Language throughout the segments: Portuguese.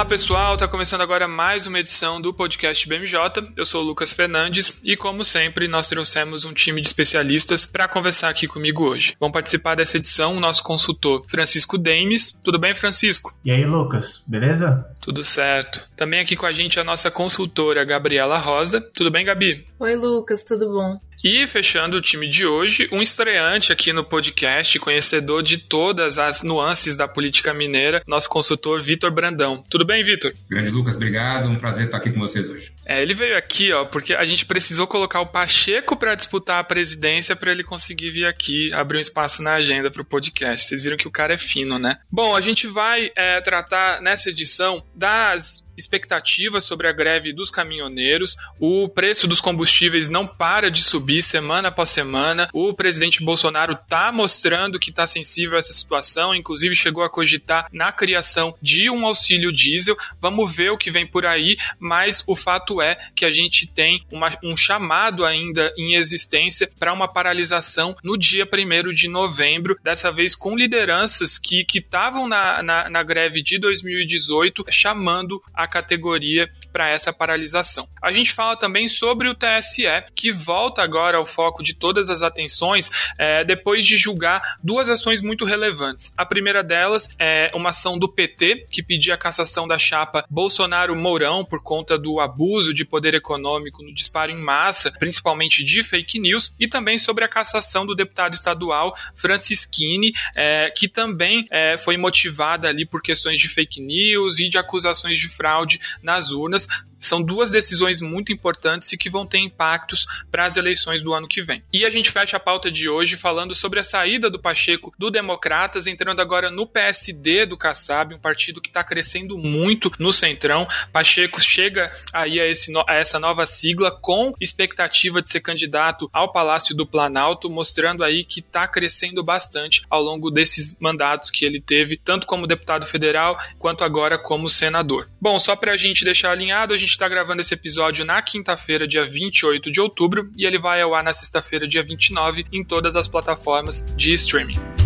Olá pessoal, está começando agora mais uma edição do podcast BMJ. Eu sou o Lucas Fernandes e, como sempre, nós trouxemos um time de especialistas para conversar aqui comigo hoje. Vão participar dessa edição o nosso consultor Francisco Demes. Tudo bem, Francisco? E aí, Lucas, beleza? Tudo certo. Também aqui com a gente a nossa consultora Gabriela Rosa. Tudo bem, Gabi? Oi, Lucas, tudo bom? E fechando o time de hoje, um estreante aqui no podcast, conhecedor de todas as nuances da política mineira, nosso consultor Vitor Brandão. Tudo bem, Vitor? Grande Lucas, obrigado. Um prazer estar aqui com vocês hoje. É, ele veio aqui, ó, porque a gente precisou colocar o Pacheco para disputar a presidência para ele conseguir vir aqui abrir um espaço na agenda para o podcast. Vocês viram que o cara é fino, né? Bom, a gente vai é, tratar nessa edição das expectativas sobre a greve dos caminhoneiros. O preço dos combustíveis não para de subir semana após semana. O presidente Bolsonaro está mostrando que está sensível a essa situação, inclusive chegou a cogitar na criação de um auxílio diesel. Vamos ver o que vem por aí, mas o fato é que a gente tem uma, um chamado ainda em existência para uma paralisação no dia 1 de novembro, dessa vez com lideranças que estavam na, na, na greve de 2018 chamando a categoria para essa paralisação. A gente fala também sobre o TSE, que volta agora ao foco de todas as atenções é, depois de julgar duas ações muito relevantes. A primeira delas é uma ação do PT, que pedia a cassação da chapa Bolsonaro-Mourão por conta do abuso de poder econômico no disparo em massa, principalmente de fake news, e também sobre a cassação do deputado estadual Francisquini, é, que também é, foi motivada ali por questões de fake news e de acusações de fraude nas urnas, são duas decisões muito importantes e que vão ter impactos para as eleições do ano que vem. E a gente fecha a pauta de hoje falando sobre a saída do Pacheco do Democratas, entrando agora no PSD do Kassab, um partido que está crescendo muito no Centrão. Pacheco chega aí a, esse, a essa nova sigla com expectativa de ser candidato ao Palácio do Planalto, mostrando aí que está crescendo bastante ao longo desses mandatos que ele teve, tanto como deputado federal quanto agora como senador. Bom, só para a gente deixar alinhado, a gente está gravando esse episódio na quinta-feira, dia 28 de outubro, e ele vai ao ar na sexta-feira, dia 29, em todas as plataformas de streaming.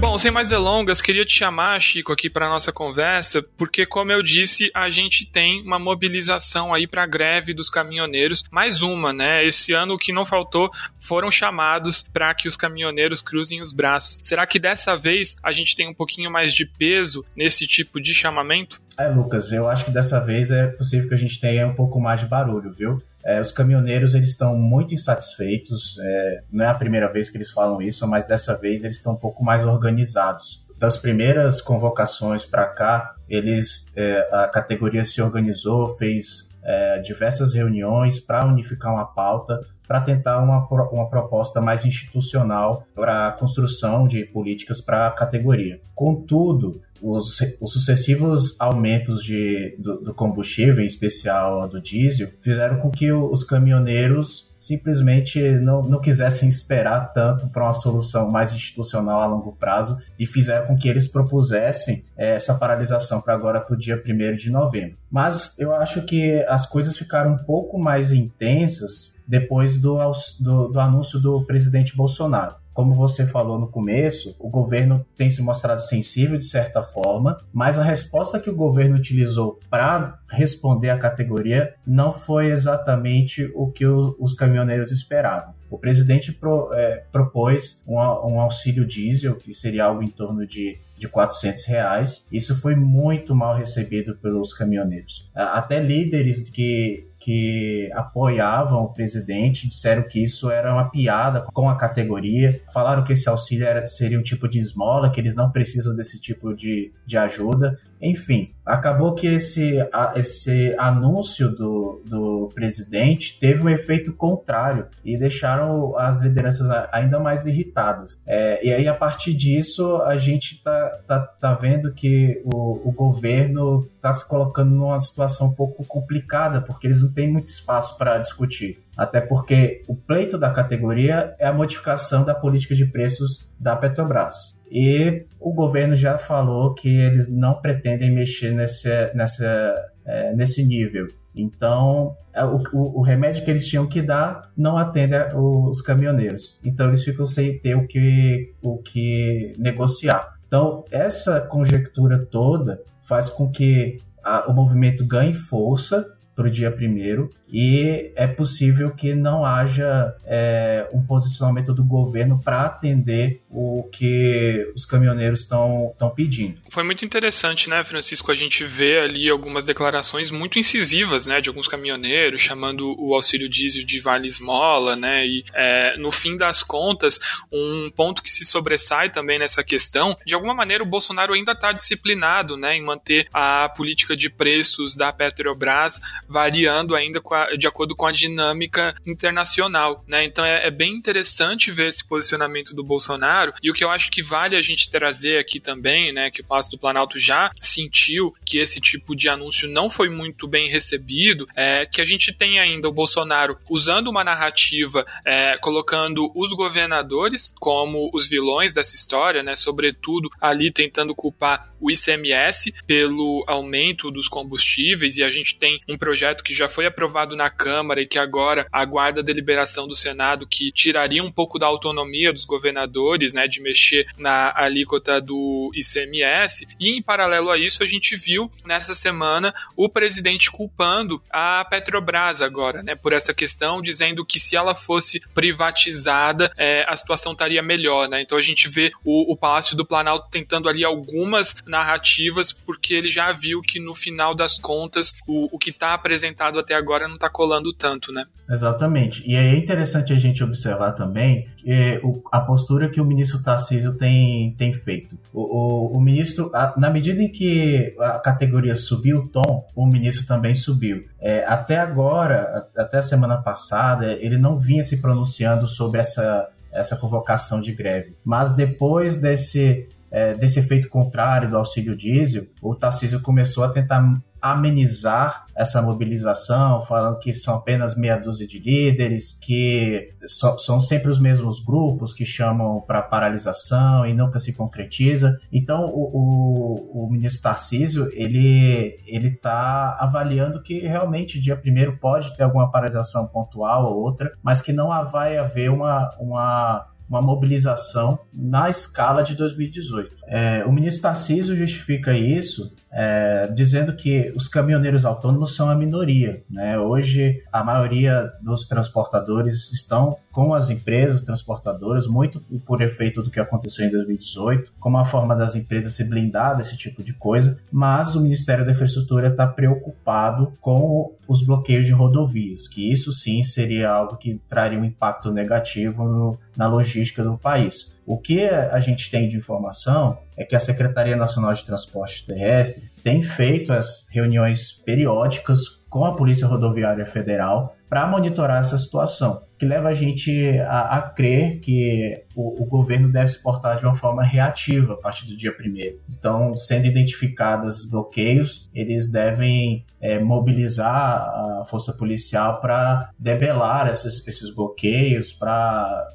Bom, sem mais delongas, queria te chamar, Chico, aqui para nossa conversa, porque, como eu disse, a gente tem uma mobilização aí para a greve dos caminhoneiros, mais uma, né? Esse ano o que não faltou foram chamados para que os caminhoneiros cruzem os braços. Será que dessa vez a gente tem um pouquinho mais de peso nesse tipo de chamamento? É, Lucas, eu acho que dessa vez é possível que a gente tenha um pouco mais de barulho, viu? É, os caminhoneiros eles estão muito insatisfeitos. É, não é a primeira vez que eles falam isso, mas dessa vez eles estão um pouco mais organizados. Das primeiras convocações para cá, eles é, a categoria se organizou, fez é, diversas reuniões para unificar uma pauta para tentar uma, uma proposta mais institucional para a construção de políticas para a categoria. Contudo, os, os sucessivos aumentos de, do, do, combustível, em especial do diesel, fizeram com que os caminhoneiros simplesmente não, não quisessem esperar tanto para uma solução mais institucional a longo prazo e fizeram com que eles propusessem é, essa paralisação para agora para o dia 1 de novembro. Mas eu acho que as coisas ficaram um pouco mais intensas depois do, do, do anúncio do presidente Bolsonaro. Como você falou no começo, o governo tem se mostrado sensível de certa forma, mas a resposta que o governo utilizou para responder à categoria não foi exatamente o que o, os caminhoneiros esperavam. O presidente pro, é, propôs um, um, auxílio diesel, que seria algo em torno de, de 400 reais. Isso foi muito mal recebido pelos caminhoneiros. Até líderes que que apoiavam o presidente disseram que isso era uma piada com a categoria, falaram que esse auxílio era, seria um tipo de esmola, que eles não precisam desse tipo de, de ajuda. Enfim, acabou que esse, esse anúncio do, do presidente teve um efeito contrário e deixaram as lideranças ainda mais irritadas. É, e aí, a partir disso, a gente tá, tá, tá vendo que o, o governo está se colocando numa situação um pouco complicada, porque eles não têm muito espaço para discutir. Até porque o pleito da categoria é a modificação da política de preços da Petrobras. E o governo já falou que eles não pretendem mexer nesse, nessa, é, nesse nível. Então, é, o, o, remédio que eles tinham que dar não atende os caminhoneiros. Então, eles ficam sem ter o que, o que negociar. Então, essa conjectura toda faz com que a, o movimento ganhe força para o dia primeiro e é possível que não haja é, um posicionamento do governo para atender o que os caminhoneiros estão pedindo. Foi muito interessante, né, Francisco, a gente vê ali algumas declarações muito incisivas, né, de alguns caminhoneiros chamando o auxílio diesel de vale esmola, né, e é, no fim das contas, um ponto que se sobressai também nessa questão, de alguma maneira o Bolsonaro ainda está disciplinado, né, em manter a política de preços da Petrobras variando ainda a, de acordo com a dinâmica internacional, né? Então é, é, bem interessante ver esse posicionamento do Bolsonaro e o que eu acho que vale a gente trazer aqui também, né? Que o Passo do Planalto já sentiu que esse tipo de anúncio não foi muito bem recebido, é que a gente tem ainda o Bolsonaro usando uma narrativa, é, colocando os governadores como os vilões dessa história, né? Sobretudo ali tentando culpar o ICMS pelo aumento dos combustíveis e a gente tem um projeto projeto que já foi aprovado na Câmara e que agora aguarda a deliberação do Senado, que tiraria um pouco da autonomia dos governadores, né, de mexer na alíquota do ICMS. E em paralelo a isso, a gente viu nessa semana o presidente culpando a Petrobras agora, né, por essa questão, dizendo que se ela fosse privatizada, é, a situação estaria melhor, né. Então a gente vê o, o Palácio do Planalto tentando ali algumas narrativas, porque ele já viu que no final das contas o, o que está apresentado até agora não está colando tanto, né? Exatamente. E é interessante a gente observar também que o, a postura que o ministro Tarcísio tem, tem feito. O, o, o ministro, a, na medida em que a categoria subiu o tom, o ministro também subiu. É, até agora, até a semana passada, ele não vinha se pronunciando sobre essa, essa convocação de greve. Mas depois desse é, desse efeito contrário do auxílio diesel, o Tarcísio começou a tentar amenizar essa mobilização, falando que são apenas meia dúzia de líderes, que so, são sempre os mesmos grupos que chamam para paralisação e nunca se concretiza. Então, o, o, o ministro Tarcísio, ele está avaliando que realmente dia primeiro pode ter alguma paralisação pontual ou outra, mas que não vai haver uma, uma uma mobilização na escala de 2018. É, o ministro Tarcísio justifica isso é, dizendo que os caminhoneiros autônomos são a minoria. Né? Hoje, a maioria dos transportadores estão com as empresas transportadoras, muito por efeito do que aconteceu em 2018, como a forma das empresas se blindar desse tipo de coisa, mas o Ministério da Infraestrutura está preocupado com os bloqueios de rodovias, que isso sim seria algo que traria um impacto negativo no, na logística do país. O que a gente tem de informação é que a Secretaria Nacional de Transporte Terrestre tem feito as reuniões periódicas com a Polícia Rodoviária Federal para monitorar essa situação, que leva a gente a, a crer que o, o, governo deve se portar de uma forma reativa a partir do dia primeiro. Então, sendo identificados bloqueios, eles devem é, mobilizar a força policial para debelar esses, esses bloqueios, para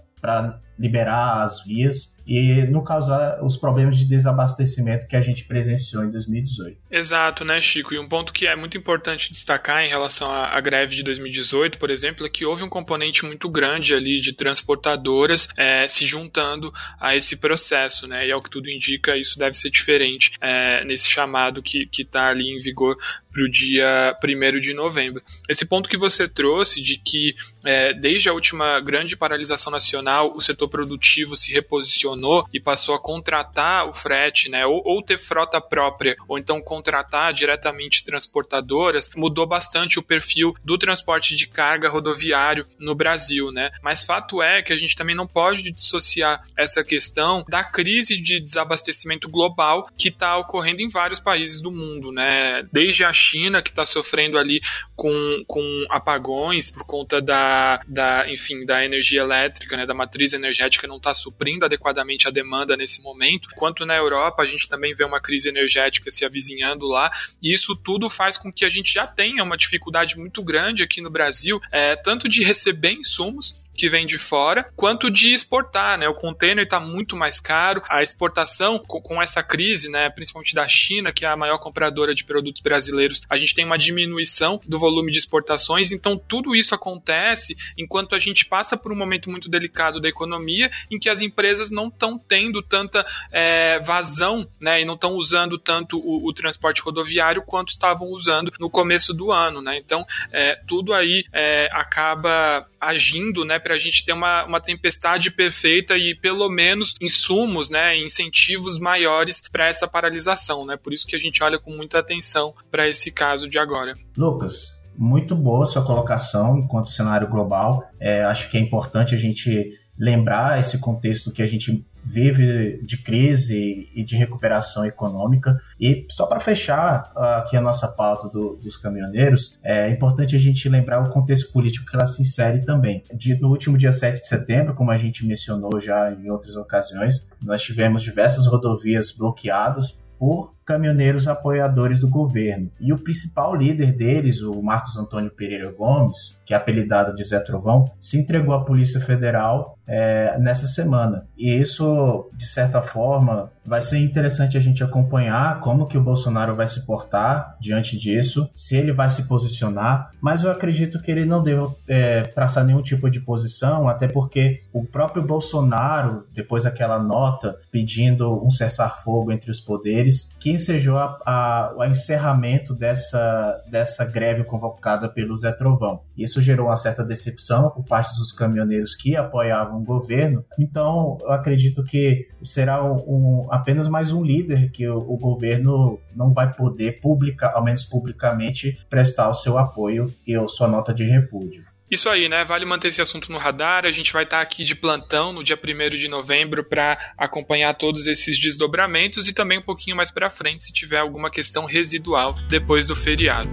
liberar as vias e não causar os problemas de desabastecimento que a gente presenciou em 2018. Exato, né, Chico? E um ponto que é muito importante destacar em relação à, à greve de 2018, por exemplo, é que houve um componente muito grande ali de transportadoras é, se juntando a esse processo, né? E ao que tudo indica, isso deve ser diferente é, nesse chamado que está ali em vigor para o dia 1 de novembro. Esse ponto que você trouxe de que é, desde a última grande paralisação nacional, o setor produtivo se reposicionou e passou a contratar o frete, né, ou, ou ter frota própria, ou então contratar diretamente transportadoras, mudou bastante o perfil do transporte de carga rodoviário no Brasil, né? Mas fato é que a gente também não pode dissociar essa questão da crise de desabastecimento global que está ocorrendo em vários países do mundo, né? Desde a China, que está sofrendo ali com, com apagões por conta da, da, enfim, da energia elétrica, né? Da matriz energética não está suprindo adequadamente a demanda nesse momento, quanto na Europa a gente também vê uma crise energética se avizinhando lá, e isso tudo faz com que a gente já tenha uma dificuldade muito grande aqui no Brasil, é, tanto de receber insumos que vem de fora, quanto de exportar, né? O container está muito mais caro, a exportação com, com, essa crise, né, principalmente da China, que é a maior compradora de produtos brasileiros, a gente tem uma diminuição do volume de exportações, então tudo isso acontece enquanto a gente passa por um momento muito delicado da economia, em que as empresas não estão tendo tanta é, vazão, né, e não estão usando tanto o, o, transporte rodoviário quanto estavam usando no começo do ano, né? Então, é, tudo aí é, acaba agindo, né, para a gente ter uma, uma tempestade perfeita e pelo menos insumos, né, incentivos maiores para essa paralisação, né? Por isso que a gente olha com muita atenção para esse caso de agora. Lucas, muito boa sua colocação enquanto cenário global. É, acho que é importante a gente lembrar esse contexto que a gente vive de crise e de recuperação econômica. E só para fechar aqui a nossa pauta do, dos caminhoneiros, é importante a gente lembrar o contexto político que ela se insere também. De, no último dia 7 de setembro, como a gente mencionou já em outras ocasiões, nós tivemos diversas rodovias bloqueadas por caminhoneiros apoiadores do governo. E o principal líder deles, o Marcos Antônio Pereira Gomes, que é apelidado de Zé Trovão, se entregou à Polícia Federal é, nessa semana. E isso, de certa forma, vai ser interessante a gente acompanhar como que o Bolsonaro vai se portar diante disso, se ele vai se posicionar, mas eu acredito que ele não deve é, traçar nenhum tipo de posição, até porque o próprio Bolsonaro, depois daquela nota pedindo um cessar-fogo entre os poderes, que ensejou a, a, o encerramento dessa, dessa greve convocada pelo Zé Trovão. Isso gerou uma certa decepção por parte dos caminhoneiros que apoiavam o governo. Então, eu acredito que será um, apenas mais um líder que o, o governo não vai poder, publicar, ao menos publicamente, prestar o seu apoio e a sua nota de repúdio. Isso aí, né? Vale manter esse assunto no radar. A gente vai estar aqui de plantão no dia 1 de novembro para acompanhar todos esses desdobramentos e também um pouquinho mais para frente se tiver alguma questão residual depois do feriado.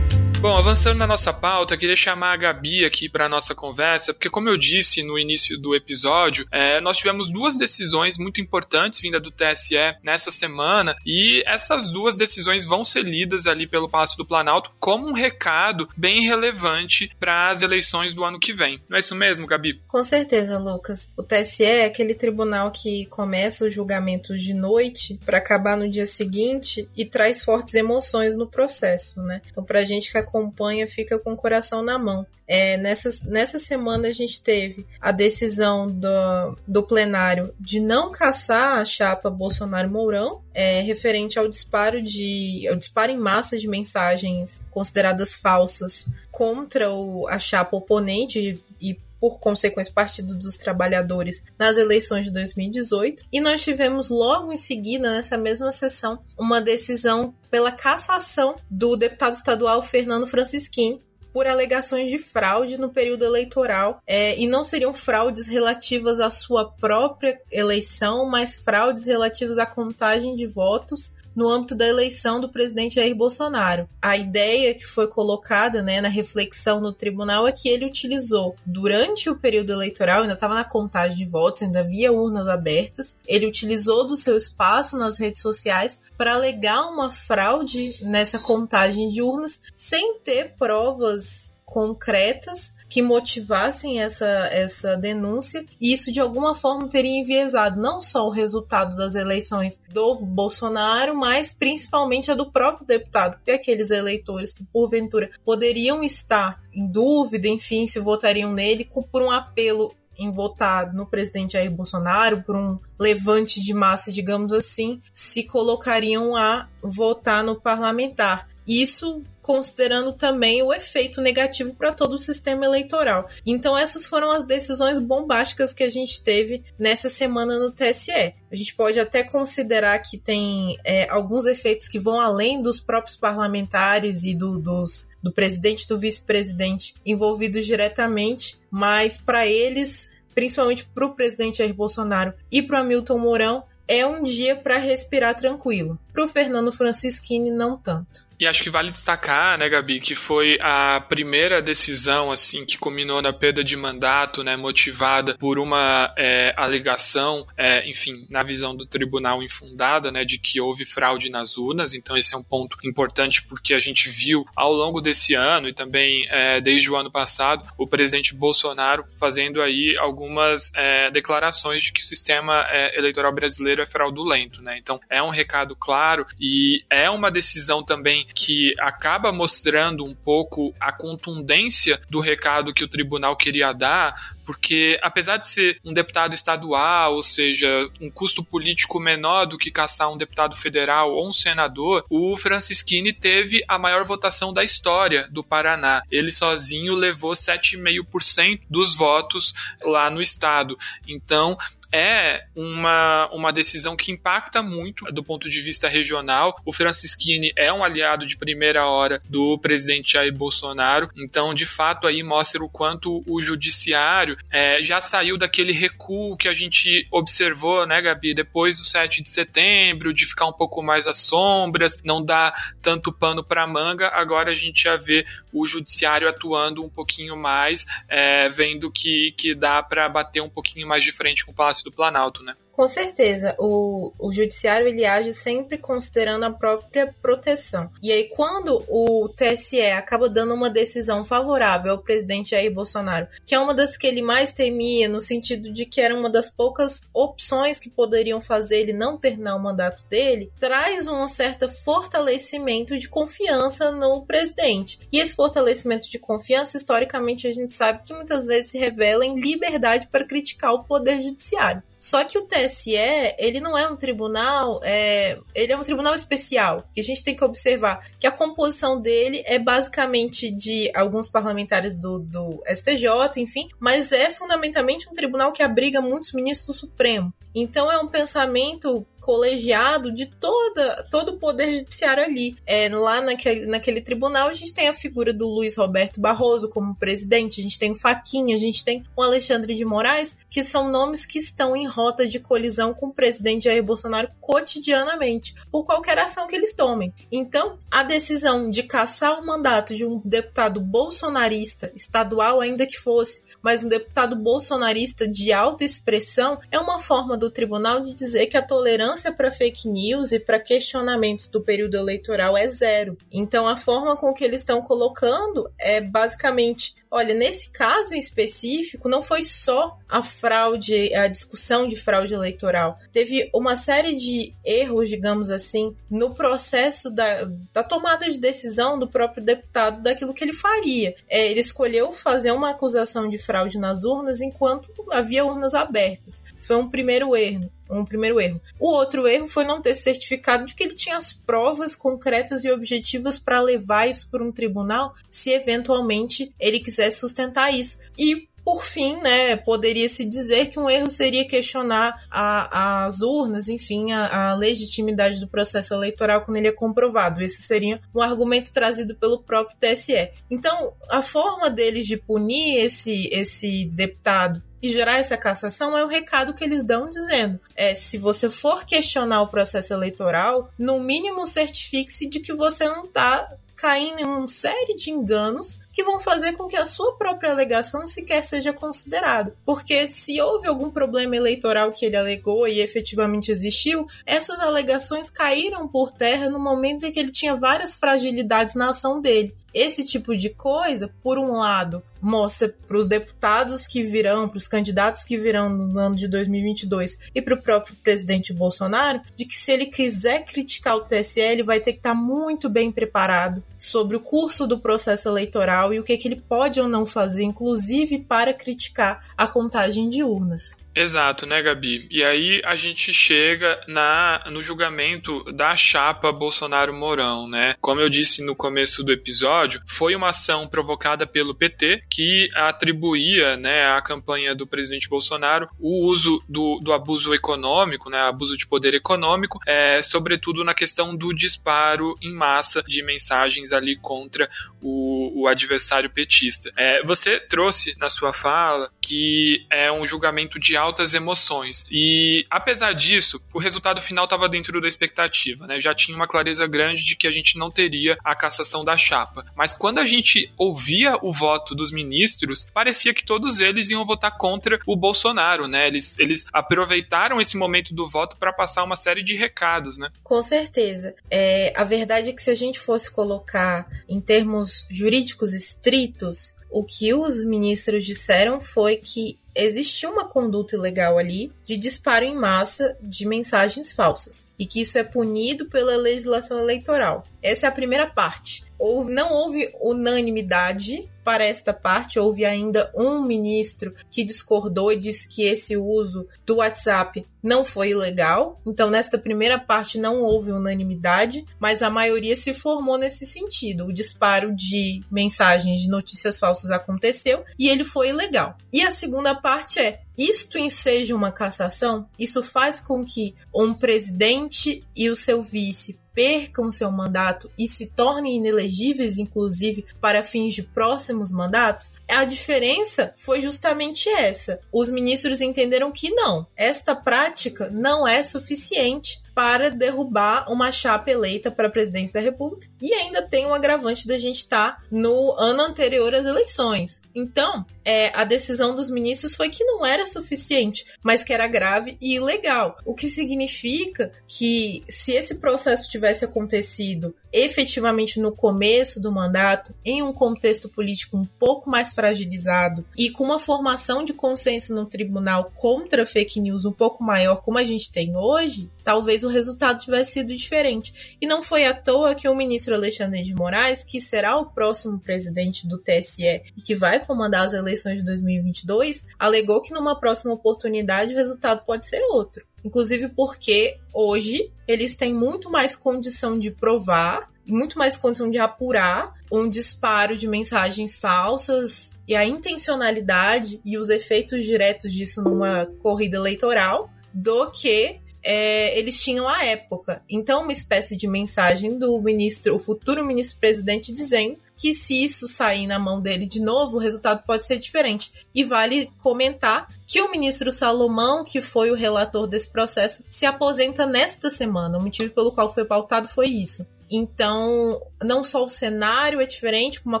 Bom, avançando na nossa pauta, queria chamar a Gabi aqui para nossa conversa, porque como eu disse no início do episódio, é, nós tivemos duas decisões muito importantes vinda do TSE nessa semana e essas duas decisões vão ser lidas ali pelo Palácio do Planalto como um recado bem relevante para as eleições do ano que vem. Não é isso mesmo, Gabi? Com certeza, Lucas. O TSE é aquele tribunal que começa os julgamentos de noite para acabar no dia seguinte e traz fortes emoções no processo, né? Então, para a gente que acompanha fica com o coração na mão. É, nessa, nessa semana a gente teve a decisão do, do plenário de não caçar a chapa Bolsonaro-Mourão, é, referente ao disparo de ao disparo em massa de mensagens consideradas falsas contra o, a chapa oponente e por consequência, Partido dos Trabalhadores nas eleições de 2018. E nós tivemos logo em seguida, nessa mesma sessão, uma decisão pela cassação do deputado estadual Fernando Francisquim, por alegações de fraude no período eleitoral é, e não seriam fraudes relativas à sua própria eleição, mas fraudes relativas à contagem de votos no âmbito da eleição do presidente Jair Bolsonaro. A ideia que foi colocada né, na reflexão no tribunal é que ele utilizou durante o período eleitoral, ainda estava na contagem de votos, ainda havia urnas abertas, ele utilizou do seu espaço nas redes sociais para alegar uma fraude nessa contagem de urnas sem ter provas concretas que motivassem essa, essa denúncia, e isso de alguma forma teria enviesado não só o resultado das eleições do Bolsonaro, mas principalmente a do próprio deputado, porque aqueles eleitores que porventura poderiam estar em dúvida, enfim, se votariam nele por um apelo em votar no presidente Jair Bolsonaro, por um levante de massa, digamos assim, se colocariam a votar no parlamentar. Isso considerando também o efeito negativo para todo o sistema eleitoral. Então, essas foram as decisões bombásticas que a gente teve nessa semana no TSE. A gente pode até considerar que tem é, alguns efeitos que vão além dos próprios parlamentares e do, dos, do presidente e do vice-presidente envolvidos diretamente, mas para eles, principalmente para o presidente Jair Bolsonaro e para o Hamilton Mourão, é um dia para respirar tranquilo. Para o Fernando Francischini, não tanto. E acho que vale destacar, né, Gabi, que foi a primeira decisão, assim, que culminou na perda de mandato, né, motivada por uma é, alegação, é, enfim, na visão do tribunal infundada, né, de que houve fraude nas urnas. Então esse é um ponto importante porque a gente viu ao longo desse ano e também é, desde o ano passado o presidente Bolsonaro fazendo aí algumas é, declarações de que o sistema é, eleitoral brasileiro é fraudulento, né? Então é um recado claro e é uma decisão também que acaba mostrando um pouco a contundência do recado que o tribunal queria dar, porque apesar de ser um deputado estadual, ou seja, um custo político menor do que caçar um deputado federal ou um senador, o Francisquini teve a maior votação da história do Paraná. Ele sozinho levou 7,5% dos votos lá no estado. Então, é uma, uma decisão que impacta muito do ponto de vista regional. O Francisquini é um aliado de primeira hora do presidente Jair Bolsonaro, então de fato aí mostra o quanto o judiciário é, já saiu daquele recuo que a gente observou, né, Gabi, depois do 7 de setembro, de ficar um pouco mais às sombras, não dar tanto pano para manga. Agora a gente já vê o judiciário atuando um pouquinho mais, é, vendo que, que dá para bater um pouquinho mais de frente com o Palácio do Planalto, né? Com certeza, o, o judiciário ele age sempre considerando a própria proteção. E aí, quando o TSE acaba dando uma decisão favorável ao presidente Jair Bolsonaro, que é uma das que ele mais temia, no sentido de que era uma das poucas opções que poderiam fazer ele não terminar o mandato dele, traz um certo fortalecimento de confiança no presidente. E esse fortalecimento de confiança, historicamente, a gente sabe que muitas vezes se revela em liberdade para criticar o poder judiciário. Só que o TSE, ele não é um tribunal, é, ele é um tribunal especial, que a gente tem que observar que a composição dele é basicamente de alguns parlamentares do, do STJ, enfim, mas é fundamentalmente um tribunal que abriga muitos ministros do Supremo. Então é um pensamento colegiado de toda, todo o poder judiciário ali. É, lá naquele, naquele tribunal a gente tem a figura do Luiz Roberto Barroso como presidente, a gente tem o Faquinha, a gente tem o Alexandre de Moraes, que são nomes que estão em rota de colisão com o presidente Jair Bolsonaro cotidianamente, por qualquer ação que eles tomem. Então, a decisão de caçar o mandato de um deputado bolsonarista, estadual ainda que fosse, mas um deputado bolsonarista de alta expressão, é uma forma do tribunal de dizer que a tolerância para fake news e para questionamentos do período eleitoral é zero. Então, a forma com que eles estão colocando é basicamente Olha, nesse caso em específico, não foi só a fraude, a discussão de fraude eleitoral. Teve uma série de erros, digamos assim, no processo da, da tomada de decisão do próprio deputado daquilo que ele faria. É, ele escolheu fazer uma acusação de fraude nas urnas enquanto havia urnas abertas. Isso foi um primeiro erro um primeiro erro. O outro erro foi não ter certificado de que ele tinha as provas concretas e objetivas para levar isso para um tribunal, se eventualmente ele quisesse sustentar isso. E por fim, né, poderia se dizer que um erro seria questionar a, as urnas, enfim, a, a, legitimidade do processo eleitoral quando ele é comprovado. Esse seria um argumento trazido pelo próprio TSE. Então, a forma deles de punir esse, esse deputado e gerar essa cassação é o recado que eles dão dizendo: é, se você for questionar o processo eleitoral, no mínimo certifique-se de que você não está caindo em uma série de enganos que vão fazer com que a sua própria alegação sequer seja considerada. Porque se houve algum problema eleitoral que ele alegou e efetivamente existiu, essas alegações caíram por terra no momento em que ele tinha várias fragilidades na ação dele. Esse tipo de coisa, por um lado, mostra para os deputados que virão, para os candidatos que virão no ano de 2022 e para o próprio presidente Bolsonaro, de que se ele quiser criticar o TSE, ele vai ter que estar tá muito bem preparado sobre o curso do processo eleitoral e o que, que ele pode ou não fazer, inclusive para criticar a contagem de urnas. Exato, né, Gabi? E aí a gente chega na no julgamento da chapa Bolsonaro-Mourão, né? Como eu disse no começo do episódio, foi uma ação provocada pelo PT que atribuía, né, à campanha do presidente Bolsonaro o uso do, do abuso econômico, né, abuso de poder econômico, é, sobretudo na questão do disparo em massa de mensagens ali contra o, o, adversário petista. É, você trouxe na sua fala que é um julgamento de altas emoções. E apesar disso, o resultado final estava dentro da expectativa, né? Já tinha uma clareza grande de que a gente não teria a cassação da chapa. Mas quando a gente ouvia o voto dos ministros, parecia que todos eles iam votar contra o Bolsonaro, né? Eles, eles aproveitaram esse momento do voto para passar uma série de recados, né? Com certeza. É, a verdade é que se a gente fosse colocar em termos jurídicos estritos, o que os ministros disseram foi que existiu uma conduta ilegal ali de disparo em massa de mensagens falsas e que isso é punido pela legislação eleitoral. Essa é a primeira parte. Não houve unanimidade para esta parte, houve ainda um ministro que discordou e disse que esse uso do WhatsApp não foi ilegal. Então, nesta primeira parte não houve unanimidade, mas a maioria se formou nesse sentido. O disparo de mensagens de notícias falsas aconteceu e ele foi ilegal. E a segunda parte é isto enseja uma cassação? Isso faz com que um presidente e o seu vice percam seu mandato e se tornem inelegíveis, inclusive, para fins de próximos mandatos? A diferença foi justamente essa. Os ministros entenderam que não, esta prática não é suficiente para derrubar uma chapa eleita para a presidência da República e ainda tem um agravante da gente estar tá no ano anterior às eleições. Então, é, a decisão dos ministros foi que não era suficiente, mas que era grave e ilegal. O que significa que, se esse processo tivesse acontecido efetivamente no começo do mandato, em um contexto político um pouco mais fragilizado e com uma formação de consenso no tribunal contra fake news um pouco maior, como a gente tem hoje, talvez o resultado tivesse sido diferente. E não foi à toa que o ministro Alexandre de Moraes, que será o próximo presidente do TSE e que vai comandar as eleições de 2022, alegou que numa próxima oportunidade o resultado pode ser outro. Inclusive porque hoje eles têm muito mais condição de provar, muito mais condição de apurar um disparo de mensagens falsas e a intencionalidade e os efeitos diretos disso numa corrida eleitoral do que é, eles tinham à época. Então, uma espécie de mensagem do ministro, o futuro ministro-presidente, dizendo que se isso sair na mão dele de novo, o resultado pode ser diferente. E vale comentar que o ministro Salomão, que foi o relator desse processo, se aposenta nesta semana. O motivo pelo qual foi pautado foi isso. Então, não só o cenário é diferente, como a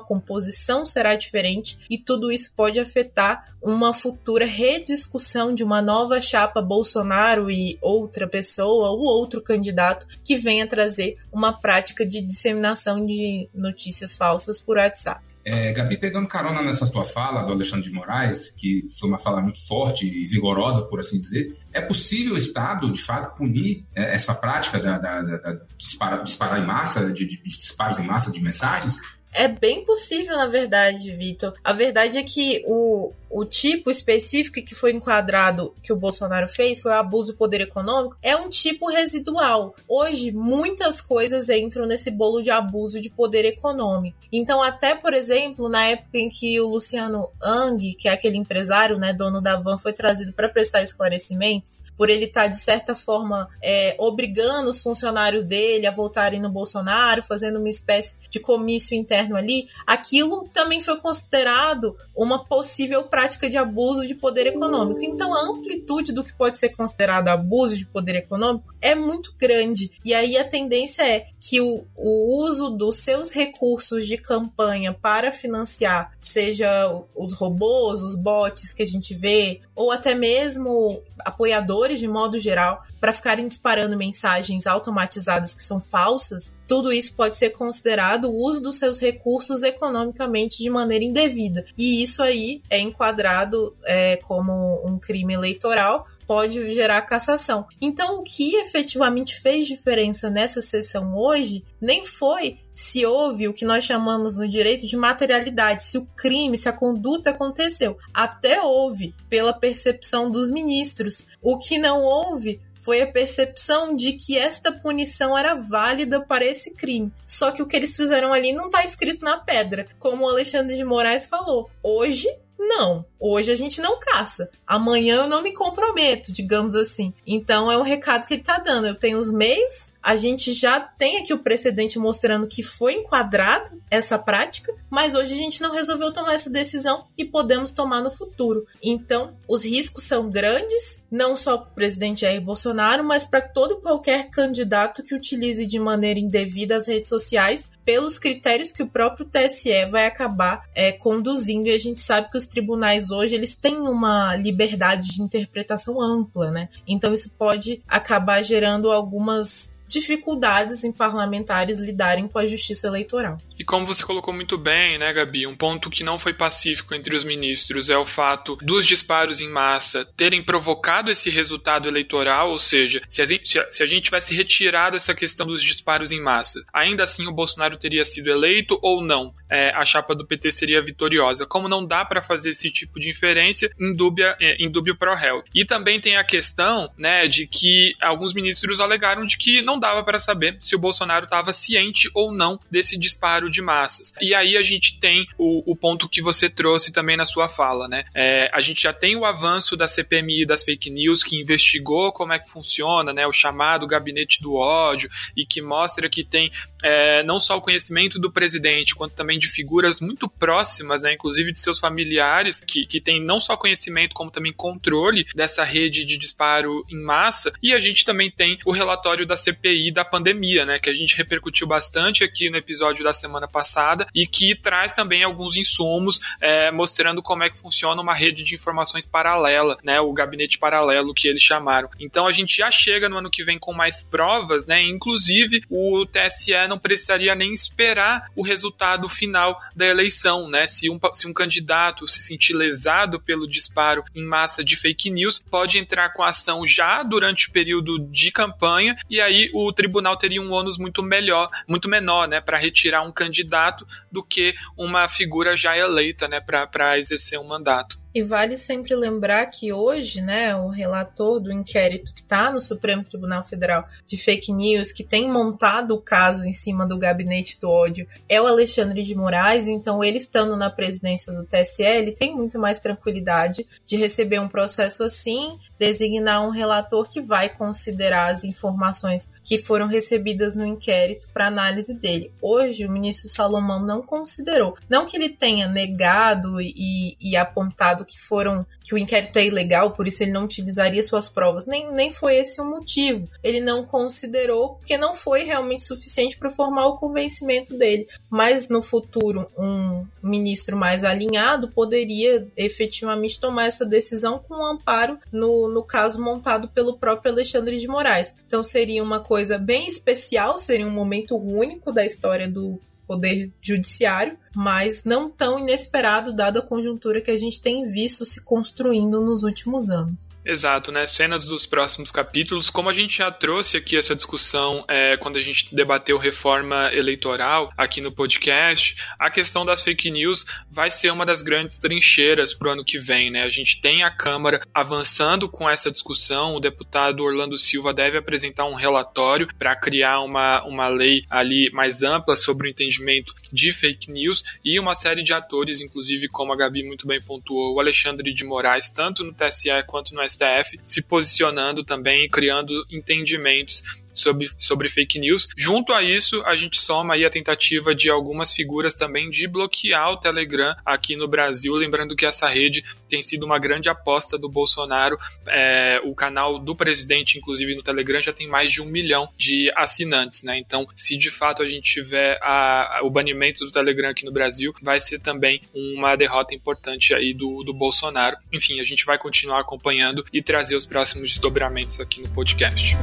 composição será diferente, e tudo isso pode afetar uma futura rediscussão de uma nova chapa Bolsonaro e outra pessoa ou outro candidato que venha trazer uma prática de disseminação de notícias falsas por WhatsApp. É, Gabi, pegando carona nessa sua fala do Alexandre de Moraes, que foi uma fala muito forte e vigorosa, por assim dizer, é possível o Estado, de fato, punir é, essa prática da, da, da, da disparar, disparar, em massa, de, de, disparos em massa de mensagens? É bem possível, na verdade, Vitor. A verdade é que o, o tipo específico que foi enquadrado que o Bolsonaro fez foi o abuso do poder econômico, é um tipo residual. Hoje, muitas coisas entram nesse bolo de abuso de poder econômico. Então, até, por exemplo, na época em que o Luciano Ang, que é aquele empresário, né, dono da Van, foi trazido para prestar esclarecimentos, por ele estar, tá, de certa forma, é, obrigando os funcionários dele a voltarem no Bolsonaro, fazendo uma espécie de comício interno ali, aquilo também foi considerado uma possível prática de abuso de poder econômico. Então, a amplitude do que pode ser considerado abuso de poder econômico é muito grande. E aí a tendência é que o, o uso dos seus recursos de campanha para financiar, seja os robôs, os bots que a gente vê, ou até mesmo apoiadores de modo geral, para ficarem disparando mensagens automatizadas que são falsas, tudo isso pode ser considerado o uso dos seus recursos economicamente de maneira indevida. E isso aí é enquadrado é, como um crime eleitoral, pode gerar cassação. Então, o que efetivamente fez diferença nessa sessão hoje nem foi se houve o que nós chamamos no direito de materialidade, se o crime, se a conduta aconteceu. Até houve, pela percepção dos ministros. O que não houve foi a percepção de que esta punição era válida para esse crime. Só que o que eles fizeram ali não está escrito na pedra. Como o Alexandre de Moraes falou, hoje não, hoje a gente não caça. Amanhã eu não me comprometo, digamos assim. Então é o recado que ele tá dando. Eu tenho os meios, a gente já tem aqui o precedente mostrando que foi enquadrado essa prática, mas hoje a gente não resolveu tomar essa decisão e podemos tomar no futuro. Então, os riscos são grandes, não só para o presidente Jair Bolsonaro, mas para todo e qualquer candidato que utilize de maneira indevida as redes sociais pelos critérios que o próprio TSE vai acabar é, conduzindo e a gente sabe que os tribunais hoje eles têm uma liberdade de interpretação ampla, né? Então isso pode acabar gerando algumas dificuldades em parlamentares lidarem com a justiça eleitoral. E como você colocou muito bem, né, Gabi, um ponto que não foi pacífico entre os ministros é o fato dos disparos em massa terem provocado esse resultado eleitoral, ou seja, se a gente, se a gente tivesse retirado essa questão dos disparos em massa, ainda assim o Bolsonaro teria sido eleito ou não? É, a chapa do PT seria vitoriosa. Como não dá para fazer esse tipo de inferência, em, dúbia, é, em dúbio pro réu. E também tem a questão, né, de que alguns ministros alegaram de que não dava para saber se o Bolsonaro estava ciente ou não desse disparo de massas. E aí a gente tem o, o ponto que você trouxe também na sua fala, né? É, a gente já tem o avanço da CPMI das fake news que investigou como é que funciona, né? O chamado gabinete do ódio e que mostra que tem é, não só o conhecimento do presidente, quanto também de figuras muito próximas, né? Inclusive de seus familiares, que, que tem não só conhecimento, como também controle dessa rede de disparo em massa. E a gente também tem o relatório da CPI CPI da pandemia, né, que a gente repercutiu bastante aqui no episódio da semana passada e que traz também alguns insumos é, mostrando como é que funciona uma rede de informações paralela, né, o gabinete paralelo que eles chamaram. Então a gente já chega no ano que vem com mais provas, né, inclusive o TSE não precisaria nem esperar o resultado final da eleição, né, se um, se um candidato se sentir lesado pelo disparo em massa de fake news, pode entrar com a ação já durante o período de campanha e aí o tribunal teria um ônus muito melhor, muito menor, né, para retirar um candidato do que uma figura já eleita, né, para exercer um mandato. E vale sempre lembrar que hoje, né, o relator do inquérito que está no Supremo Tribunal Federal de fake news, que tem montado o caso em cima do gabinete do ódio, é o Alexandre de Moraes. Então, ele estando na presidência do TSE, ele tem muito mais tranquilidade de receber um processo assim designar um relator que vai considerar as informações que foram recebidas no inquérito para análise dele. Hoje, o ministro Salomão não considerou. Não que ele tenha negado e, e apontado que foram que o inquérito é ilegal, por isso ele não utilizaria suas provas. Nem, nem foi esse o motivo. Ele não considerou porque não foi realmente suficiente para formar o convencimento dele. Mas no futuro, um ministro mais alinhado poderia efetivamente tomar essa decisão com um amparo no, no caso montado pelo próprio Alexandre de Moraes. Então seria uma coisa bem especial, seria um momento único da história do poder judiciário, mas não tão inesperado dada a conjuntura que a gente tem visto se construindo nos últimos anos. Exato, né? Cenas dos próximos capítulos. Como a gente já trouxe aqui essa discussão é, quando a gente debateu reforma eleitoral aqui no podcast, a questão das fake news vai ser uma das grandes trincheiras para o ano que vem, né? A gente tem a Câmara avançando com essa discussão. O deputado Orlando Silva deve apresentar um relatório para criar uma, uma lei ali mais ampla sobre o entendimento de fake news e uma série de atores, inclusive, como a Gabi muito bem pontuou, o Alexandre de Moraes, tanto no TSE quanto no STF se posicionando também, criando entendimentos sobre, sobre fake news. Junto a isso, a gente soma aí a tentativa de algumas figuras também de bloquear o Telegram aqui no Brasil, lembrando que essa rede tem sido uma grande aposta do Bolsonaro. É, o canal do presidente, inclusive no Telegram, já tem mais de um milhão de assinantes, né? Então, se de fato a gente tiver a, a, o banimento do Telegram aqui no Brasil, vai ser também uma derrota importante aí do, do Bolsonaro. Enfim, a gente vai continuar acompanhando e trazer os próximos desdobramentos aqui no podcast.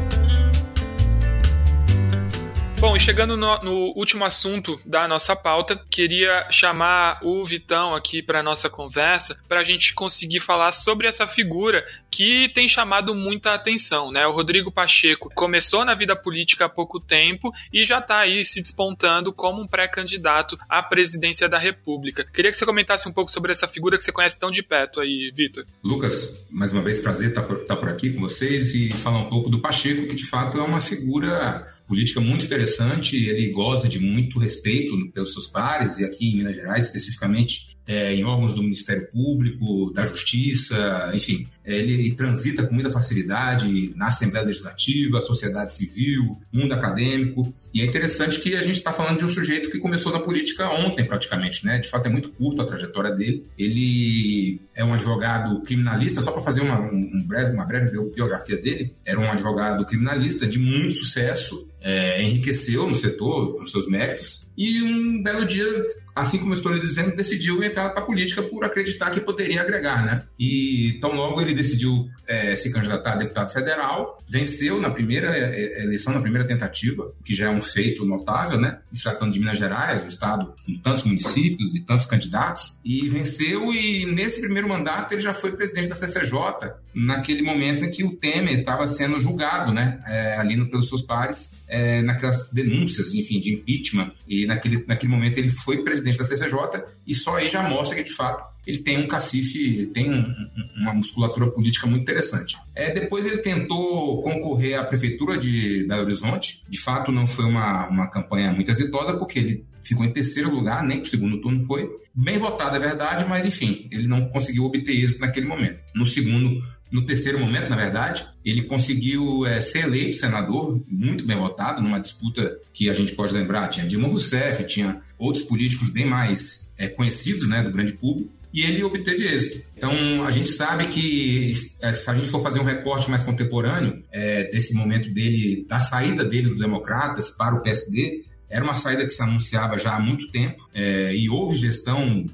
Bom, e chegando no, no, último assunto da nossa pauta, queria chamar o Vitão aqui para nossa conversa para a gente conseguir falar sobre essa figura que tem chamado muita atenção, né? O Rodrigo Pacheco começou na vida política há pouco tempo e já está aí se despontando como um pré-candidato à presidência da República. Queria que você comentasse um pouco sobre essa figura que você conhece tão de perto aí, Vitor. Lucas, mais uma vez prazer estar por, estar por aqui com vocês e falar um pouco do Pacheco, que de fato é uma figura política muito interessante, ele goza de muito respeito pelos seus pares, e aqui em Minas Gerais, especificamente, é, em órgãos do Ministério Público, da Justiça, enfim. Ele transita com muita facilidade na Assembleia Legislativa, sociedade civil, mundo acadêmico. E é interessante que a gente está falando de um sujeito que começou na política ontem, praticamente, né? De fato, é muito curta a trajetória dele. Ele é um advogado criminalista, só para fazer uma, um breve, uma breve biografia dele, era um advogado criminalista de muito sucesso, é, enriqueceu no setor, com seus méritos, e um belo dia, assim como eu estou lhe dizendo, decidiu entrar para a política por acreditar que poderia agregar, né? E tão logo ele decidiu é, se candidatar a deputado federal, venceu na primeira é, é, eleição, na primeira tentativa, que já é um feito notável, né? Se tratando de Minas Gerais, um estado com tantos municípios e tantos candidatos, e venceu e nesse primeiro mandato ele já foi presidente da CCJ, naquele momento em que o Temer estava sendo julgado, né? É, ali pelos seus pares, é, naquelas denúncias, enfim, de impeachment e naquele, naquele momento ele foi presidente da CCJ e só aí já mostra que, de fato, ele tem um cacife, tem um, uma musculatura política muito interessante. É, depois ele tentou concorrer à prefeitura de Belo Horizonte. De fato, não foi uma, uma campanha muito exitosa, porque ele ficou em terceiro lugar, nem para o segundo turno foi. Bem votado, é verdade, mas enfim, ele não conseguiu obter êxito naquele momento. No segundo no terceiro momento, na verdade, ele conseguiu é, ser eleito senador, muito bem votado, numa disputa que a gente pode lembrar, tinha Dilma Rousseff, tinha outros políticos bem mais é, conhecidos né, do grande público, e ele obteve êxito. Então, a gente sabe que, é, se a gente for fazer um recorte mais contemporâneo é, desse momento dele, da saída dele do Democratas para o PSD, era uma saída que se anunciava já há muito tempo é, e houve gestão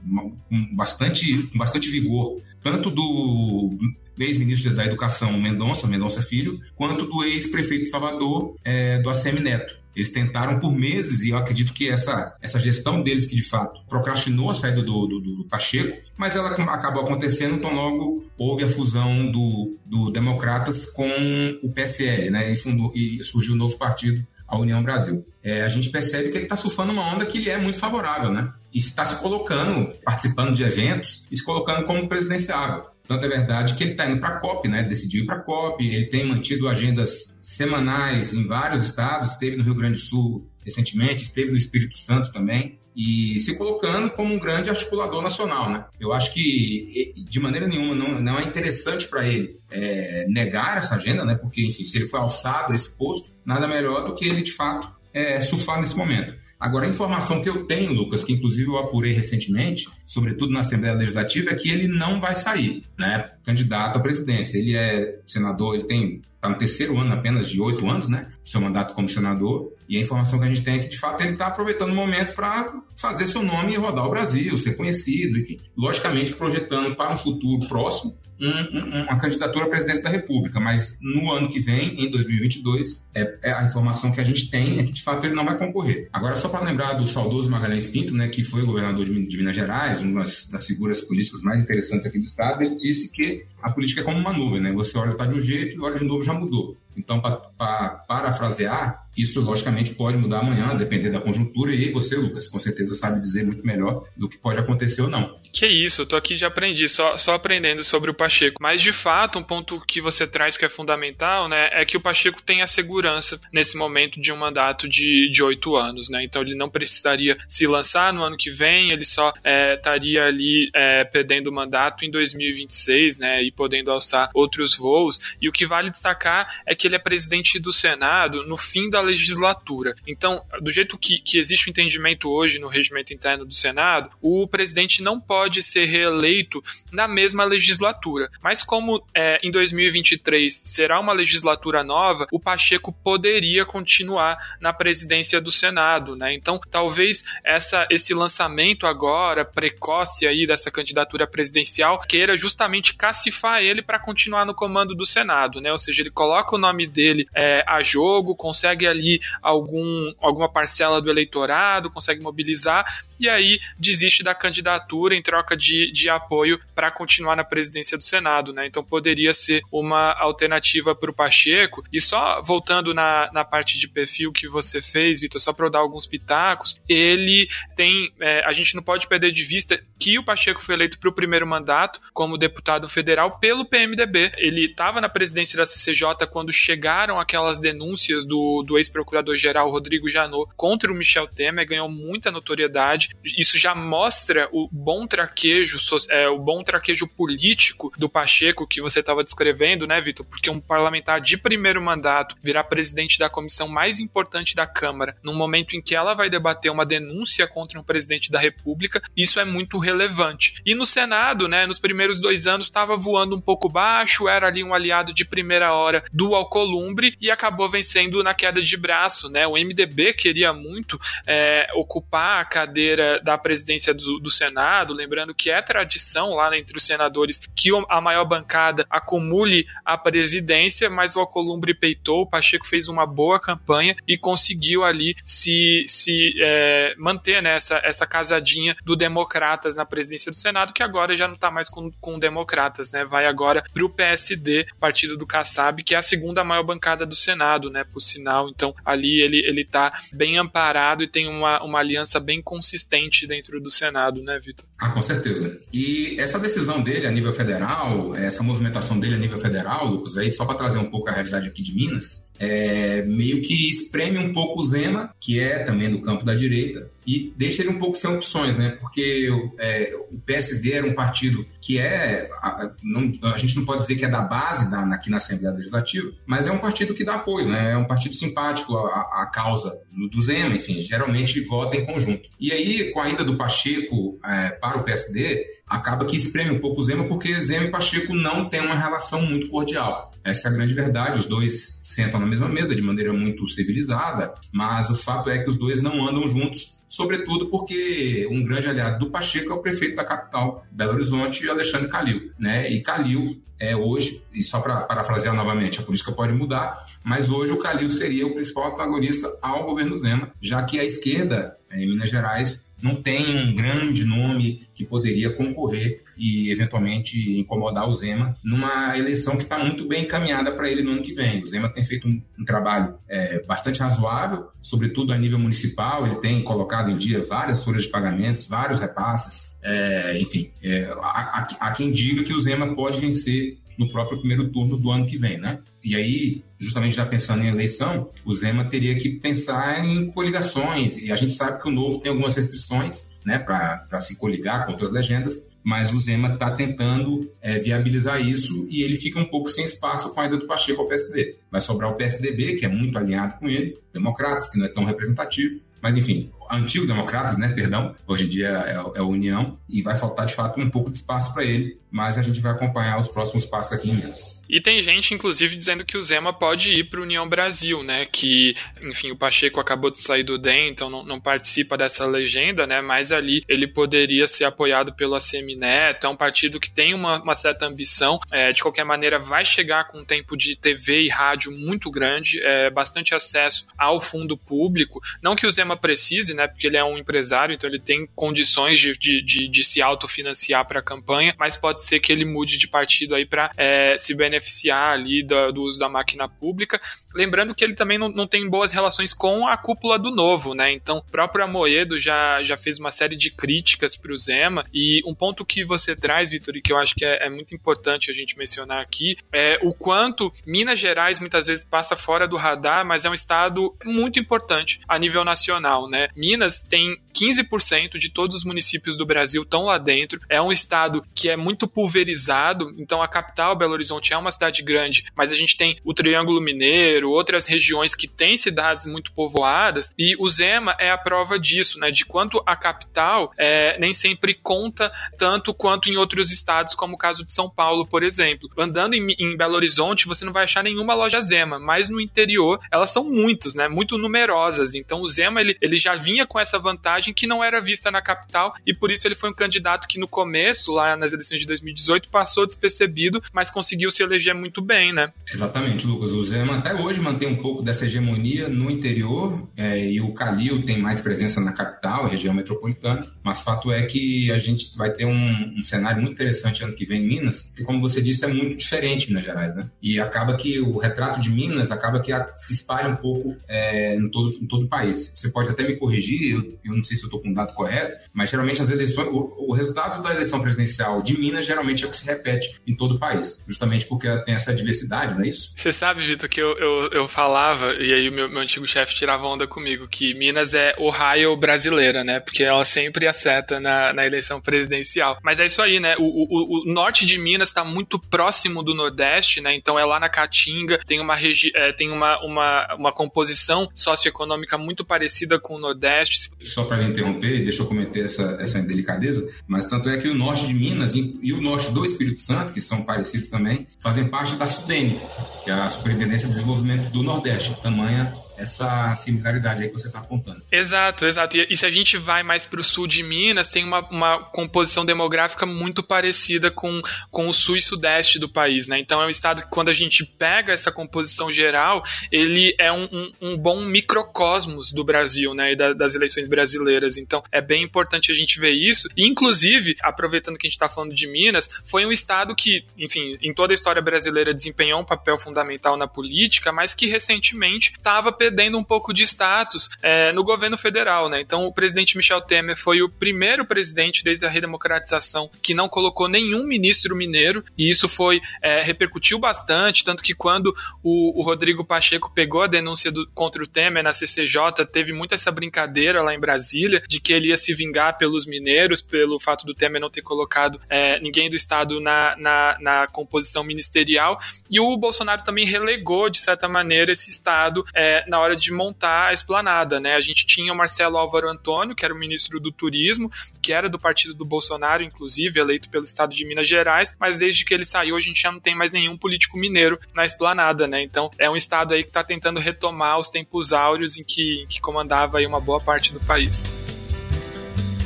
com bastante, com bastante vigor, tanto do ex-ministro da Educação Mendonça, Mendonça Filho, quanto do ex-prefeito de Salvador, é, do ACM Neto. Eles tentaram por meses, e eu acredito que essa, essa gestão deles, que de fato procrastinou a saída do, do, do Pacheco, mas ela acabou acontecendo, então logo houve a fusão do, do Democratas com o PSL, né? E, fundou, e surgiu um novo partido, a União Brasil. É, a gente percebe que ele está surfando uma onda que lhe é muito favorável, né? E está se colocando, participando de eventos e se colocando como presidenciável. Tanto é verdade que ele está indo para a COP, né? Decidiu ir para a COP, ele tem mantido agendas semanais em vários estados, esteve no Rio Grande do Sul recentemente, esteve no Espírito Santo também, e se colocando como um grande articulador nacional, né? Eu acho que de maneira nenhuma não, não é interessante para ele é, negar essa agenda, né? Porque, enfim, se ele foi alçado a esse posto, nada melhor do que ele, de fato, é, surfar nesse momento. Agora, a informação que eu tenho, Lucas, que inclusive eu apurei recentemente, sobretudo na Assembleia Legislativa, é que ele não vai sair, né? Candidato à presidência. Ele é senador, ele tem está no terceiro ano apenas de oito anos, né? Seu mandato como senador. E a informação que a gente tem é que, de fato, ele está aproveitando o momento para fazer seu nome rodar o Brasil, ser conhecido, enfim. Logicamente, projetando para um futuro próximo um, um, uma candidatura à presidência da República, mas no ano que vem, em 2022, é, é, a informação que a gente tem é que de fato ele não vai concorrer. Agora, só para lembrar do saudoso Magalhães Pinto, né, que foi governador de, de Minas Gerais, uma das, das, figuras políticas mais interessantes aqui do estado, ele disse que a política é como uma nuvem, né? Você olha está de um jeito e olha de novo já mudou. Então, para parafrasear, isso logicamente pode mudar amanhã, depender da conjuntura, e você, Lucas, com certeza sabe dizer muito melhor do que pode acontecer ou não. Que isso, eu tô aqui de aprendi, só, só aprendendo sobre o Pacheco. Mas de fato, um ponto que você traz que é fundamental, né, é que o Pacheco tem a segurança nesse momento de um mandato de oito anos, né? Então ele não precisaria se lançar no ano que vem, ele só é, estaria ali é, perdendo o mandato em 2026, né? E podendo alçar outros voos. E o que vale destacar é que ele é presidente do Senado no fim da legislatura. Então, do jeito que, que existe o entendimento hoje no regimento interno do Senado, o presidente não pode ser reeleito na mesma legislatura. Mas como é, em 2023 será uma legislatura nova, o Pacheco poderia continuar na presidência do Senado, né? Então, talvez essa, esse lançamento agora precoce aí dessa candidatura presidencial queira justamente cacifar ele para continuar no comando do Senado, né? Ou seja, ele coloca o nome dele é, a jogo, consegue ali algum, alguma parcela do eleitorado, consegue mobilizar e aí desiste da candidatura em troca de, de apoio para continuar na presidência do Senado, né? Então poderia ser uma alternativa para o Pacheco. E só voltando na, na parte de perfil que você fez, Vitor, só para eu dar alguns pitacos, ele tem. É, a gente não pode perder de vista que o Pacheco foi eleito para o primeiro mandato como deputado federal pelo PMDB. Ele estava na presidência da CCJ quando chegaram aquelas denúncias do, do ex-procurador-geral Rodrigo Janot contra o Michel Temer, ganhou muita notoriedade. Isso já mostra o bom traquejo, é, o bom traquejo político do Pacheco que você estava descrevendo, né, Vitor? Porque um parlamentar de primeiro mandato virar presidente da comissão mais importante da Câmara, num momento em que ela vai debater uma denúncia contra um presidente da República, isso é muito relevante. E no Senado, né, nos primeiros dois anos, estava voando um pouco baixo, era ali um aliado de primeira hora do Alcolumbre e acabou vencendo na queda de braço, né? O MDB queria muito é, ocupar a cadeira da presidência do, do, Senado, lembrando que é tradição lá entre os senadores que a maior bancada acumule a presidência, mas o Alcolumbre peitou, o Pacheco fez uma boa campanha e conseguiu ali se, se é, manter né, essa casadinha do Democratas na presidência do Senado, que agora já não está mais com, com Democratas, né? Vai agora para o PSD, partido do Kassab, que é a segunda maior bancada do Senado, né? Por sinal, então ali ele, ele tá bem amparado e tem uma, uma aliança bem consistente dentro do Senado, né, Vitor? Ah, com certeza. E essa decisão dele a nível federal, essa movimentação dele a nível federal, Lucas, aí só para trazer um pouco a realidade aqui de Minas, é, meio que espreme um pouco o Zema, que é também do campo da direita, e deixa ele um pouco sem opções, né? Porque é, o PSD era um partido que é. A, não, a gente não pode dizer que é da base da, aqui na Assembleia Legislativa, mas é um partido que dá apoio, né? É um partido simpático à, à causa do, Zema, enfim, geralmente vota em conjunto. E aí, com a ida do Pacheco é, para o PSD, acaba que espreme um pouco o Zema, porque Zema e Pacheco não têm uma relação muito cordial. Essa é a grande verdade. Os dois sentam na mesma mesa de maneira muito civilizada, mas o fato é que os dois não andam juntos sobretudo porque um grande aliado do Pacheco é o prefeito da capital, Belo Horizonte, Alexandre Calil. Né? E Calil é hoje, e só para parafrasear novamente, a política pode mudar, mas hoje o Calil seria o principal antagonista ao governo Zema, já que a esquerda em Minas Gerais não tem um grande nome que poderia concorrer e eventualmente incomodar o Zema numa eleição que está muito bem encaminhada para ele no ano que vem. O Zema tem feito um, um trabalho é, bastante razoável, sobretudo a nível municipal. Ele tem colocado em dia várias folhas de pagamentos, vários repasses. É, enfim, é, há, há, há quem diga que o Zema pode vencer no próprio primeiro turno do ano que vem, né? E aí, justamente já pensando em eleição, o Zema teria que pensar em coligações, e a gente sabe que o Novo tem algumas restrições, né, para se coligar com outras legendas, mas o Zema está tentando é, viabilizar isso e ele fica um pouco sem espaço com a ida do Pacheco ao PSD. Vai sobrar o PSDB, que é muito alinhado com ele, Democratas, que não é tão representativo, mas enfim, antigo Democratas, né, perdão, hoje em dia é, é a União, e vai faltar de fato um pouco de espaço para ele, mas a gente vai acompanhar os próximos passos aqui em Minas. E tem gente, inclusive, dizendo que o Zema pode ir para União Brasil, né, que, enfim, o Pacheco acabou de sair do DEM, então não, não participa dessa legenda, né, mas ali ele poderia ser apoiado pelo ACM Neto, é um partido que tem uma, uma certa ambição, é, de qualquer maneira vai chegar com um tempo de TV e rádio muito grande, é, bastante acesso ao fundo público, não que o Zema precise, né, porque ele é um empresário, então ele tem condições de, de, de, de se autofinanciar para a campanha, mas pode ser que ele mude de partido aí para é, se beneficiar ali do, do, uso da máquina pública. Lembrando que ele também não, não tem boas relações com a cúpula do Novo, né? Então, o próprio Amoedo já, já fez uma série de críticas para o Zema, e um ponto que você traz, Vitor, e que eu acho que é, é muito importante a gente mencionar aqui, é o quanto Minas Gerais muitas vezes passa fora do radar, mas é um estado muito importante a nível nacional, né? Minas tem 15% de todos os municípios do Brasil estão lá dentro. É um estado que é muito pulverizado, então a capital, Belo Horizonte, é uma cidade grande, mas a gente tem o Triângulo Mineiro, outras regiões que têm cidades muito povoadas, e o Zema é a prova disso, né? De quanto a capital é, nem sempre conta tanto quanto em outros estados, como o caso de São Paulo, por exemplo. Andando em, em Belo Horizonte, você não vai achar nenhuma loja Zema, mas no interior elas são muitos, né? Muito numerosas. Então o Zema ele, ele já vinha com essa vantagem que não era vista na capital e por isso ele foi um candidato que no começo, lá nas eleições de 2018, passou despercebido, mas conseguiu se eleger muito bem, né? Exatamente, Lucas. O Zema até hoje mantém um pouco dessa hegemonia no interior é, e o Calil tem mais presença na capital, região metropolitana, mas fato é que a gente vai ter um, um cenário muito interessante ano que vem em Minas, que como você disse, é muito diferente em Minas Gerais, né? E acaba que o retrato de Minas acaba que se espalha um pouco é, em, todo, em todo o país. Você pode até me corrigir, eu, eu não sei sei se eu estou com o dado correto, mas geralmente as eleições, o, o, resultado da eleição presidencial de Minas geralmente é o que se repete em todo o país, justamente porque tem essa diversidade, não é isso? Você sabe, Vitor, que eu, eu, eu falava, e aí o meu, meu antigo chefe tirava onda comigo, que Minas é Ohio brasileira, né? Porque ela sempre acerta na, na eleição presidencial. Mas é isso aí, né? O, o, o norte de Minas está muito próximo do Nordeste, né? Então é lá na Caatinga, tem uma, regi é, tem uma, uma, uma composição socioeconômica muito parecida com o Nordeste. Só para interromper, deixa eu cometer essa, essa indelicadeza, mas tanto é que o norte de Minas e, e o norte do Espírito Santo, que são parecidos também, fazem parte da SUDENE, que é a Superintendência de Desenvolvimento do Nordeste. Tamanha essa similaridade aí que você está apontando. Exato, exato. E, se a gente vai mais para o sul de Minas, tem uma, uma composição demográfica muito parecida com, com o sul e sudeste do país, né? Então é um estado que quando a gente pega essa composição geral, ele é um, um, um bom microcosmos do Brasil, né? E da, das eleições brasileiras. Então é bem importante a gente ver isso. Inclusive, aproveitando que a gente está falando de Minas, foi um estado que, enfim, em toda a história brasileira desempenhou um papel fundamental na política, mas que recentemente estava perdendo um pouco de status é, no governo federal, né? Então, o presidente Michel Temer foi o primeiro presidente desde a redemocratização que não colocou nenhum ministro mineiro, e isso foi é, repercutiu bastante, tanto que quando o, o, Rodrigo Pacheco pegou a denúncia do, contra o Temer na CCJ, teve muito essa brincadeira lá em Brasília de que ele ia se vingar pelos mineiros, pelo fato do Temer não ter colocado é, ninguém do Estado na, na, na, composição ministerial, e o Bolsonaro também relegou, de certa maneira, esse Estado é, na hora de montar a esplanada, né? A gente tinha o Marcelo Álvaro Antônio, que era o ministro do Turismo, que era do partido do Bolsonaro, inclusive, eleito pelo estado de Minas Gerais, mas desde que ele saiu, a gente já não tem mais nenhum político mineiro na esplanada, né? Então é um estado aí que está tentando retomar os tempos áureos em que, em que comandava aí uma boa parte do país.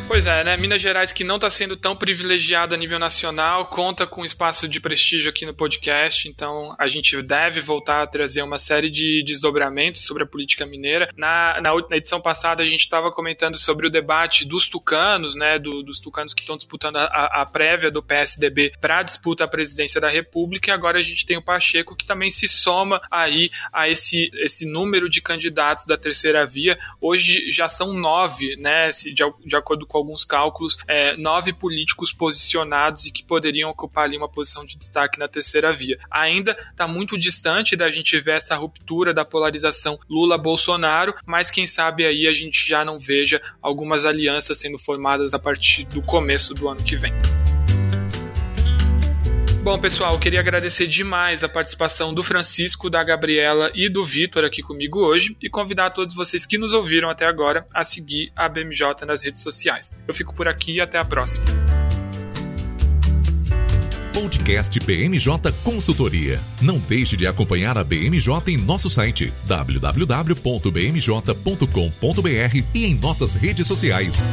Pois é, né? Minas Gerais, que não está sendo tão privilegiada a nível nacional, conta com espaço de prestígio aqui no podcast, então a gente deve voltar a trazer uma série de desdobramentos sobre a política mineira. Na, na, na edição passada, a gente estava comentando sobre o debate dos tucanos, né? Do, dos tucanos que estão disputando a, a, prévia do PSDB para a disputa à presidência da República, e agora a gente tem o Pacheco, que também se soma aí a esse, esse número de candidatos da terceira via. Hoje já são nove, né? De, de acordo com alguns cálculos, é, nove políticos posicionados e que poderiam ocupar ali uma posição de destaque na terceira via. Ainda está muito distante da gente ver essa ruptura da polarização Lula-Bolsonaro, mas quem sabe aí a gente já não veja algumas alianças sendo formadas a partir do começo do ano que vem. Bom, pessoal, queria agradecer demais a participação do Francisco, da Gabriela e do Vitor aqui comigo hoje e convidar todos vocês que nos ouviram até agora a seguir a BMJ nas redes sociais. Eu fico por aqui e até a próxima. Podcast BMJ Consultoria. Não deixe de acompanhar a BMJ em nosso site www.bmj.com.br e em nossas redes sociais.